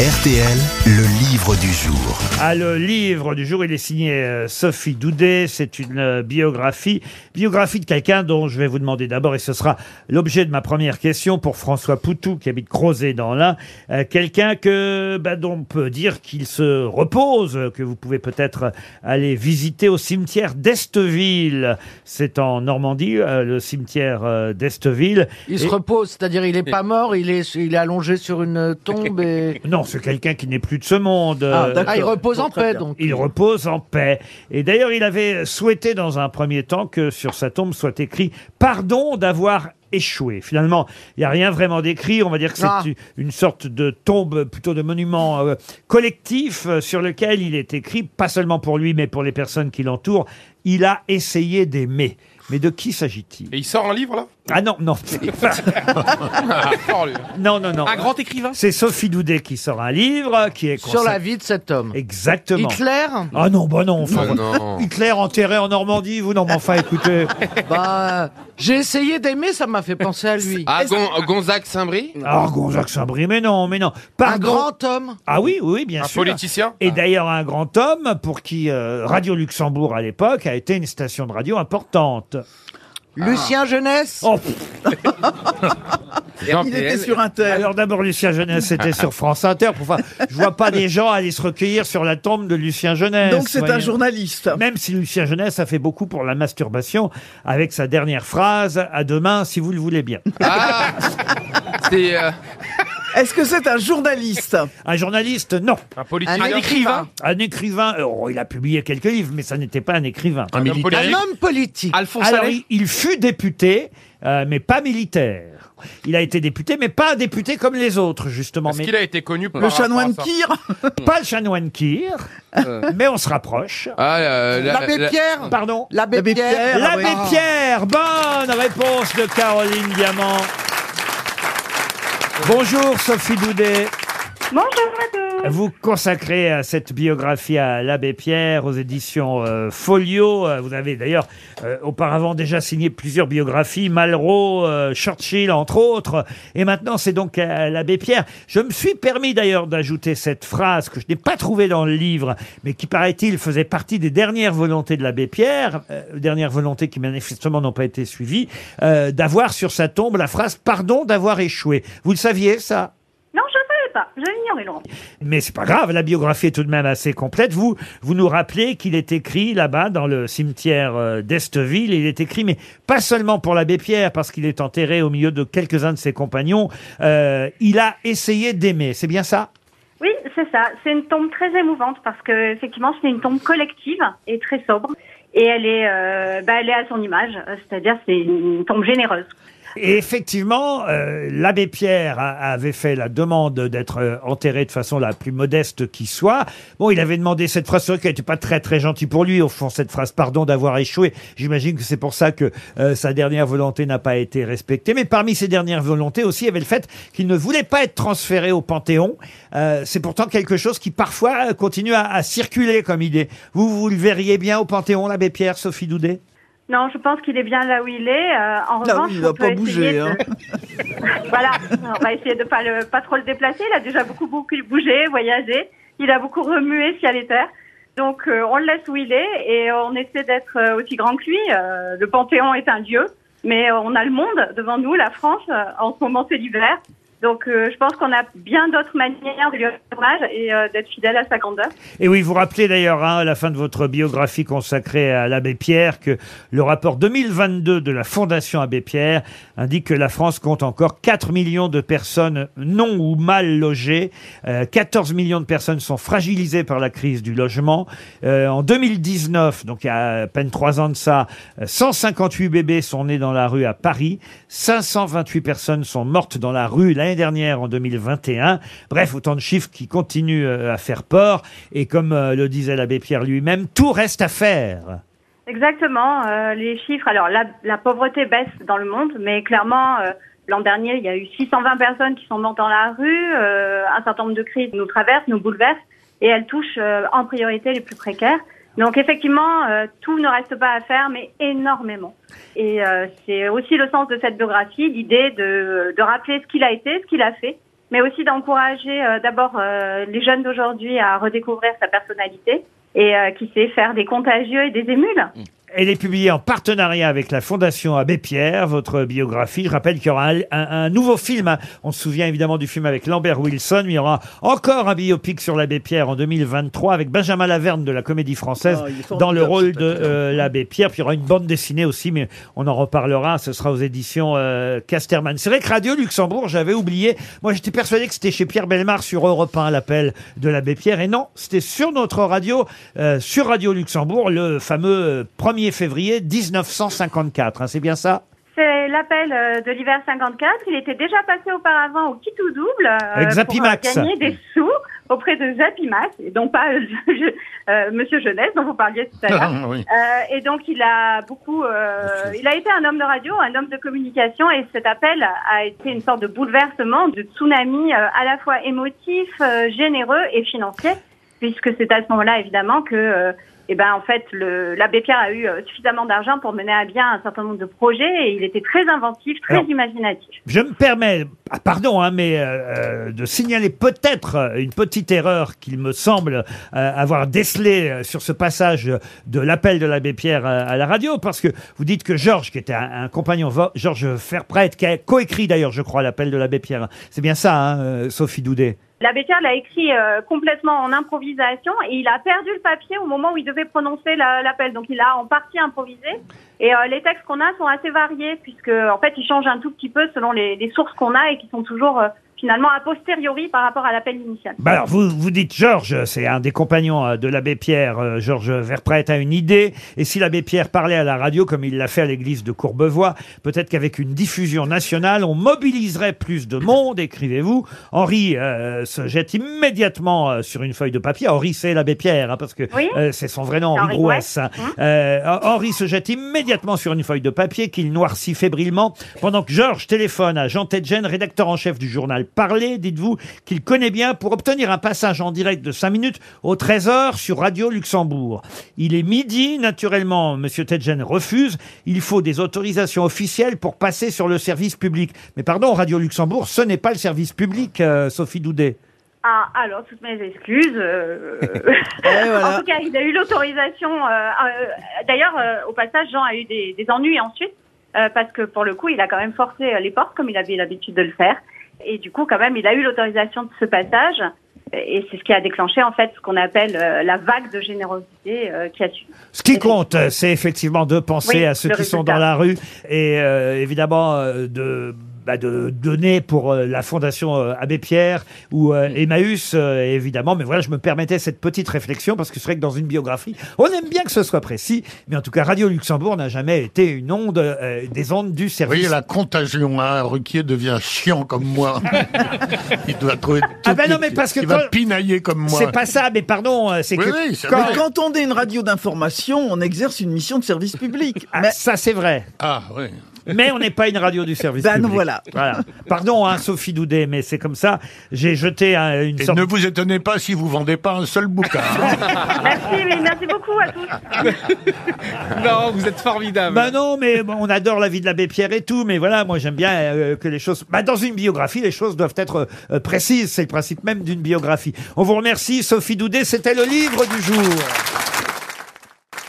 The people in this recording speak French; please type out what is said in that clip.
RTL, le livre du jour. Ah, le livre du jour, il est signé euh, Sophie Doudet. C'est une euh, biographie, biographie de quelqu'un dont je vais vous demander d'abord, et ce sera l'objet de ma première question pour François Poutou, qui habite Crozet dans l'Ain. Euh, quelqu'un que, bah, dont on peut dire qu'il se repose, que vous pouvez peut-être aller visiter au cimetière d'Esteville. C'est en Normandie, euh, le cimetière euh, d'Esteville. Il se repose, c'est-à-dire il est pas mort, il est, il est allongé sur une tombe et... Non, c'est quelqu'un qui n'est plus de ce monde. Ah, d'accord. Ah, il repose en paix, donc. Il repose en paix. Et d'ailleurs, il avait souhaité dans un premier temps que sur sa tombe soit écrit Pardon d'avoir échoué. Finalement, il n'y a rien vraiment d'écrit. On va dire que c'est Ah. une- une sorte de tombe, plutôt de monument euh, collectif euh, sur lequel il est écrit, pas seulement pour lui, mais pour les personnes qui l'entourent, il a essayé d'aimer. Mais de qui s'agit-il? Et il sort un livre là? Ah non, non. Ah, lui. non, non, non. Un grand écrivain? C'est Sophie Doudet qui sort un livre qui est Sur la vie de cet homme. Exactement. Hitler? Ah non, bah non, enfin, Ah non. Hitler enterré en Normandie, vous non, mais enfin, écoutez. Bah, j'ai essayé d'aimer, ça m'a fait penser à lui. Ah, Gon- Gonzague Saint-Brie? Ah, Gonzague Saint-Brie, mais non, mais non. Un grand homme. Ah oui, oui, bien Un sûr. politicien Et d'ailleurs, un grand homme pour qui euh, Radio Luxembourg à l'époque a été une station de radio importante. Lucien Jeunesse Oh, Il était sur un tel. alors d'abord, Lucien Jeunesse était sur France Inter. Enfin, je vois pas des gens aller se recueillir sur la tombe de Lucien Jeunesse. Donc c'est un voyez. journaliste. Même si Lucien Jeunesse a fait beaucoup pour la masturbation avec sa dernière phrase « À demain, si vous le voulez bien Ah C'est euh, Est-ce que c'est un journaliste ». Un journaliste, non. un politicien. Un écrivain. Un écrivain, euh, oh, il a publié quelques livres, mais ça n'était pas un écrivain. Un homme Un politique. homme politique. Alphonse Alors, Allais il, il fut député, euh, mais pas militaire. Il a été député, mais pas un député comme les autres, justement. Est-ce Mais qu'il a été connu par Le rapport à chanoine ça Kir pas le chanoine Kir, mais on se rapproche. Ah, euh, la- L'abbé la- Pierre Pardon L'abbé L'abbé Pierre. Ah L'abbé oui. Pierre, bonne réponse de Caroline Diamant. Bonjour Sophie Doudet. Bonjour à tous. Vous consacrez euh, cette biographie à l'abbé Pierre aux éditions euh, Folio. Euh, Vous avez d'ailleurs euh, auparavant déjà signé plusieurs biographies, Malraux, euh, Churchill entre autres. Et maintenant c'est donc à l'abbé Pierre. Je me suis permis d'ailleurs d'ajouter cette phrase que je n'ai pas trouvée dans le livre, mais qui paraît-il faisait partie des dernières volontés de l'abbé Pierre, euh, dernières volontés qui manifestement n'ont pas été suivies, euh, d'avoir sur sa tombe la phrase « Pardon d'avoir échoué ». Vous le saviez ça? Non, je ne savais pas. Laurent. mais c'est pas grave, la biographie est tout de même assez complète. Vous, vous nous rappelez qu'il est écrit là-bas dans le cimetière euh, d'Esteville. Il est écrit, mais pas seulement pour l'abbé Pierre, parce qu'il est enterré au milieu de quelques-uns de ses compagnons. Euh, il a essayé d'aimer. C'est bien ça? Oui, c'est ça. C'est une tombe très émouvante parce que effectivement, c'est une tombe collective et très sobre. Et elle est, euh, bah, elle est à son image. C'est-à-dire, c'est une tombe généreuse. Et effectivement, euh, l'abbé Pierre avait fait la demande d'être euh, enterré de façon la plus modeste qui soit. Bon, il avait demandé cette phrase, c'est vrai qu'elle n'était pas très très gentille pour lui, au fond, cette phrase, pardon d'avoir échoué. J'imagine que c'est pour ça que euh, sa dernière volonté n'a pas été respectée. Mais parmi ses dernières volontés aussi, il y avait le fait qu'il ne voulait pas être transféré au Panthéon. Euh, c'est pourtant quelque chose qui parfois euh, continue à, à circuler comme idée. Vous, vous le verriez bien au Panthéon, l'abbé Pierre, Sophie Doudet? Non, je pense qu'il est bien là où il est. Euh, en Là, revanche, il va pas bouger, essayer hein. de- voilà, on va essayer de pas le, pas trop le déplacer. Il a déjà beaucoup beaucoup bougé, voyagé. Il a beaucoup remué ciel et terre. Donc euh, on le laisse où il est et on essaie d'être euh, aussi grand que lui. Euh, le Panthéon est un dieu, mais on a le monde devant nous, la France. En ce moment, c'est l'hiver. Donc euh, je pense qu'on a bien d'autres manières de lui rendre hommage et euh, d'être fidèle à sa grandeur. Et oui, vous rappelez d'ailleurs hein, à la fin de votre biographie consacrée à l'abbé Pierre que le rapport 2022 de la Fondation Abbé Pierre indique que la France compte encore 4 millions de personnes non ou mal logées. Euh, 14 millions de personnes sont fragilisées par la crise du logement. Euh, en 2019, donc il y a à peine trois ans de ça, euh, 158 bébés sont nés dans la rue à Paris. 528 personnes sont mortes dans la rue dernière en 2021. Bref, autant de chiffres qui continuent euh, à faire peur. Et comme euh, le disait l'abbé Pierre lui-même, tout reste à faire. Exactement. euh, les chiffres. Alors, la, pauvreté baisse dans le monde, mais clairement, l'an dernier, il y a eu 620 personnes qui sont mortes dans la rue. un certain nombre de crises nous traversent, nous bouleversent, et elles touchent en priorité les plus précaires. Donc, effectivement, euh, tout ne reste pas à faire, mais énormément. Et euh, c'est aussi le sens de cette biographie, l'idée de, rappeler ce qu'il a été, ce qu'il a fait, mais aussi d'encourager euh, d'abord euh, les jeunes d'aujourd'hui à redécouvrir sa personnalité et euh, qui sait faire des contagieux et des émules. Elle est publiée en partenariat avec la Fondation Abbé Pierre, votre biographie. Je rappelle qu'il y aura un, un- un nouveau film. hein. On se souvient évidemment du film avec Lambert Wilson. Il y aura encore un biopic sur l'Abbé Pierre en 2023 avec Benjamin Laverne de la Comédie Française il est dans le rôle de euh, l'Abbé Pierre. Puis il y aura une bande dessinée aussi, mais on en reparlera. Ce sera aux éditions euh, Casterman. C'est vrai que Radio Luxembourg, j'avais oublié. Moi, j'étais persuadé que c'était chez Pierre Belmar sur Europe 1, l'appel de l'Abbé Pierre. Et non, c'était sur notre radio, euh, sur Radio Luxembourg, le fameux euh, 1er février 1954. hein, c'est bien ça? C'est l'appel euh, de l'hiver 54. Il était déjà passé auparavant au kit ou double euh, Avec Zapimax. pour euh, gagner des sous auprès de Zapimax et non pas euh, je- euh, Monsieur Jeunesse dont vous parliez tout à l'heure. Ah, oui. Euh, et donc il a beaucoup, euh, il a été un homme de radio, un homme de communication, et cet appel a été une sorte de bouleversement, de tsunami euh, à la fois émotif, euh, généreux et financier, puisque c'est à ce moment-là évidemment que, euh, eh ben en fait, l'abbé Pierre a eu euh, suffisamment d'argent pour mener à bien un certain nombre de projets, et il était très inventif, très Alors, imaginatif. Je me permets, ah, pardon, hein, mais euh, euh, de signaler peut-être une petite erreur qu'il me semble euh, avoir décelée sur ce passage de l'appel de l'abbé Pierre à la radio, parce que vous dites que Georges, qui était un, un compagnon, Georges Ferprêtre, qui a coécrit d'ailleurs, je crois, l'appel de l'abbé Pierre. C'est bien ça, hein, Sophie Doudet? L'abbé Pierre l'a écrit euh, complètement en improvisation et il a perdu le papier au moment où il devait prononcer la- l'appel. Donc il a en partie improvisé. Et euh, les textes qu'on a sont assez variés puisque en fait ils changent un tout petit peu selon les, les sources qu'on a et qui sont toujours euh, finalement a posteriori par rapport à l'appel initial. Bah alors, vous, vous dites Georges, c'est un des compagnons euh, de l'abbé Pierre, euh, Georges Verprêtre a une idée, et si l'abbé Pierre parlait à la radio comme il l'a fait à l'église de Courbevoie, peut-être qu'avec une diffusion nationale, on mobiliserait plus de monde, écrivez-vous. Henri euh, se jette immédiatement euh, sur une feuille de papier. Henri, c'est l'abbé Pierre, hein, parce que Oui. euh, c'est son vrai nom, Henri Henri Grouès. Grouès. hein. Euh, Henri se jette immédiatement sur une feuille de papier qu'il noircit fébrilement, pendant que Georges téléphone à Jean Tedgen, rédacteur en chef du journal Parler, dites-vous, qu'il connaît bien pour obtenir un passage en direct de 5 minutes au Trésor sur Radio Luxembourg. Il est midi, naturellement, Monsieur Tedgen refuse. Il faut des autorisations officielles pour passer sur le service public. Mais pardon, Radio Luxembourg, ce n'est pas le service public, euh, Sophie Doudet. Ah, alors, toutes mes excuses. euh, voilà. En tout cas, il a eu l'autorisation. euh, euh, D'ailleurs, euh, au passage, Jean a eu des, des ennuis ensuite, euh, parce que pour le coup, il a quand même forcé euh, les portes, comme il avait l'habitude de le faire. Et du coup, quand même, il a eu l'autorisation de ce passage. Et c'est ce qui a déclenché, en fait, ce qu'on appelle euh, la vague de générosité euh, qui a suivi. Ce qui compte, c'est effectivement de penser Oui, à ceux qui sont dans la rue et euh, évidemment de bah, de donner pour euh, la fondation euh, Abbé Pierre ou euh, Emmaüs, euh, évidemment. Mais voilà, je me permettais cette petite réflexion parce que c'est vrai que dans une biographie, on aime bien que ce soit précis. Mais en tout cas, Radio Luxembourg n'a jamais été une onde euh, des ondes du Vous service. voyez la contagion, hein, Ruquier devient chiant comme moi. Il doit trouver Ah ben non, mais parce que il va quand- pinailler comme moi. C'est pas ça, mais pardon, euh, c'est Oui, que oui, c'est quand- vrai. Quand on est une radio d'information, on exerce une mission de service public. Ah, Mais ça c'est vrai. Ah oui. Mais on n'est pas une radio du service Ben, public. voilà. Pardon, hein, Sophie Doudet, mais c'est comme ça. J'ai jeté un- une Et sorte ne vous étonnez pas si vous vendez pas un seul bouquin. hein. Merci, mais merci beaucoup à tous. Non, vous êtes formidable. Bah non, mais bon, on adore la vie de l'abbé Pierre et tout, mais voilà, moi j'aime bien euh, que les choses. Bah dans une biographie, les choses doivent être euh, précises. C'est le principe même d'une biographie. On vous remercie, Sophie Doudet. C'était le livre du jour.